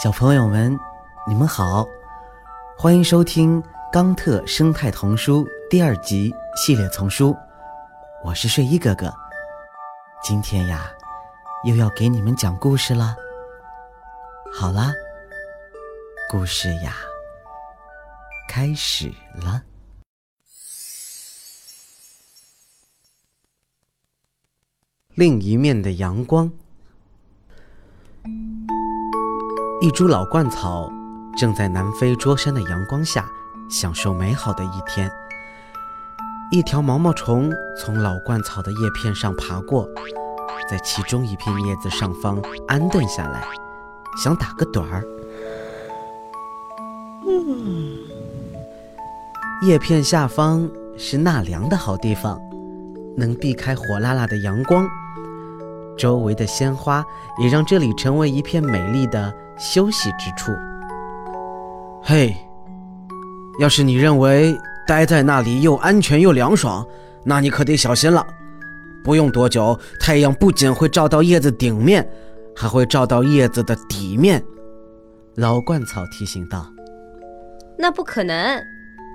小朋友们，你们好，欢迎收听《冈特生态童书》第二集系列丛书。我是睡衣哥哥，今天呀，又要给你们讲故事了。好啦，故事呀，开始了。另一面的阳光。一株老鹳草正在南非桌山的阳光下享受美好的一天。一条毛毛虫从老鹳草的叶片上爬过，在其中一片叶子上方安顿下来，想打个盹儿。叶片下方是纳凉的好地方，能避开火辣辣的阳光。周围的鲜花也让这里成为一片美丽的休息之处。嘿，要是你认为待在那里又安全又凉爽，那你可得小心了。不用多久，太阳不仅会照到叶子顶面，还会照到叶子的底面。老鹳草提醒道：“那不可能，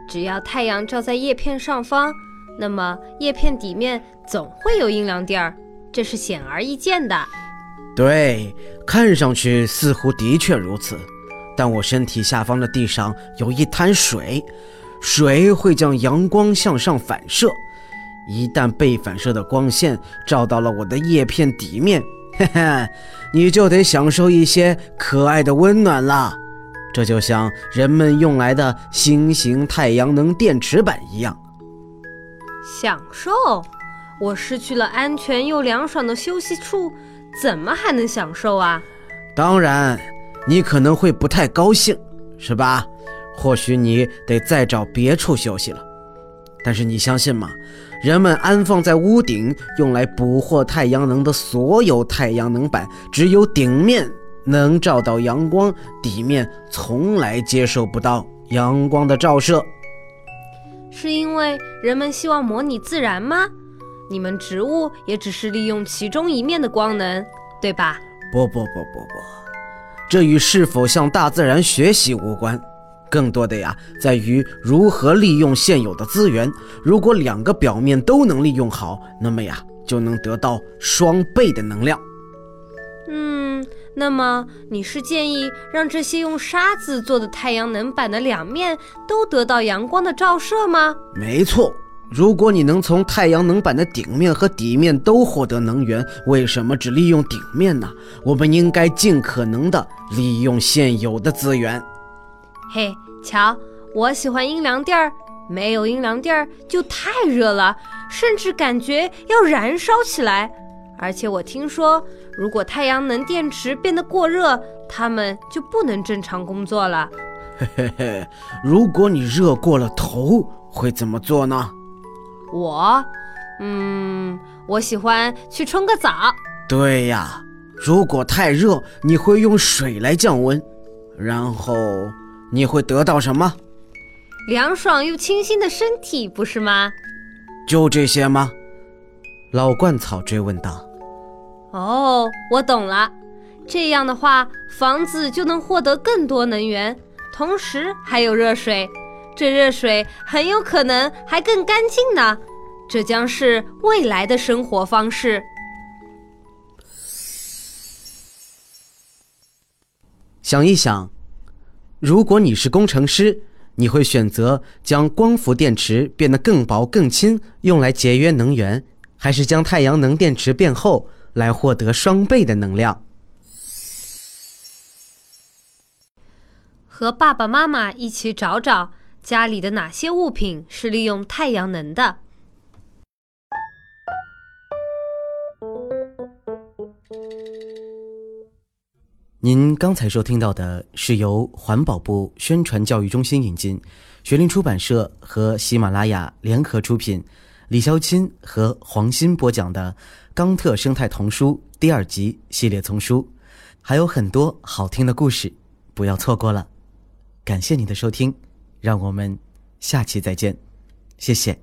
只要太阳照在叶片上方，那么叶片底面总会有阴凉地儿。”这是显而易见的，对，看上去似乎的确如此。但我身体下方的地上有一滩水，水会将阳光向上反射，一旦被反射的光线照到了我的叶片底面，嘿嘿，你就得享受一些可爱的温暖了。这就像人们用来的新型太阳能电池板一样，享受。我失去了安全又凉爽的休息处，怎么还能享受啊？当然，你可能会不太高兴，是吧？或许你得再找别处休息了。但是你相信吗？人们安放在屋顶用来捕获太阳能的所有太阳能板，只有顶面能照到阳光，底面从来接受不到阳光的照射。是因为人们希望模拟自然吗？你们植物也只是利用其中一面的光能，对吧？不不不不不，这与是否向大自然学习无关，更多的呀在于如何利用现有的资源。如果两个表面都能利用好，那么呀就能得到双倍的能量。嗯，那么你是建议让这些用沙子做的太阳能板的两面都得到阳光的照射吗？没错。如果你能从太阳能板的顶面和底面都获得能源，为什么只利用顶面呢？我们应该尽可能的利用现有的资源。嘿，瞧，我喜欢阴凉地儿，没有阴凉地儿就太热了，甚至感觉要燃烧起来。而且我听说，如果太阳能电池变得过热，它们就不能正常工作了。嘿嘿嘿，如果你热过了头，会怎么做呢？我，嗯，我喜欢去冲个澡。对呀，如果太热，你会用水来降温，然后你会得到什么？凉爽又清新的身体，不是吗？就这些吗？老鹳草追问道。哦，我懂了。这样的话，房子就能获得更多能源，同时还有热水。这热水很有可能还更干净呢，这将是未来的生活方式。想一想，如果你是工程师，你会选择将光伏电池变得更薄更轻，用来节约能源，还是将太阳能电池变厚，来获得双倍的能量？和爸爸妈妈一起找找。家里的哪些物品是利用太阳能的？您刚才收听到的是由环保部宣传教育中心引进，学林出版社和喜马拉雅联合出品，李潇钦和黄鑫播讲的《冈特生态童书》第二集系列丛书，还有很多好听的故事，不要错过了。感谢您的收听。让我们下期再见，谢谢。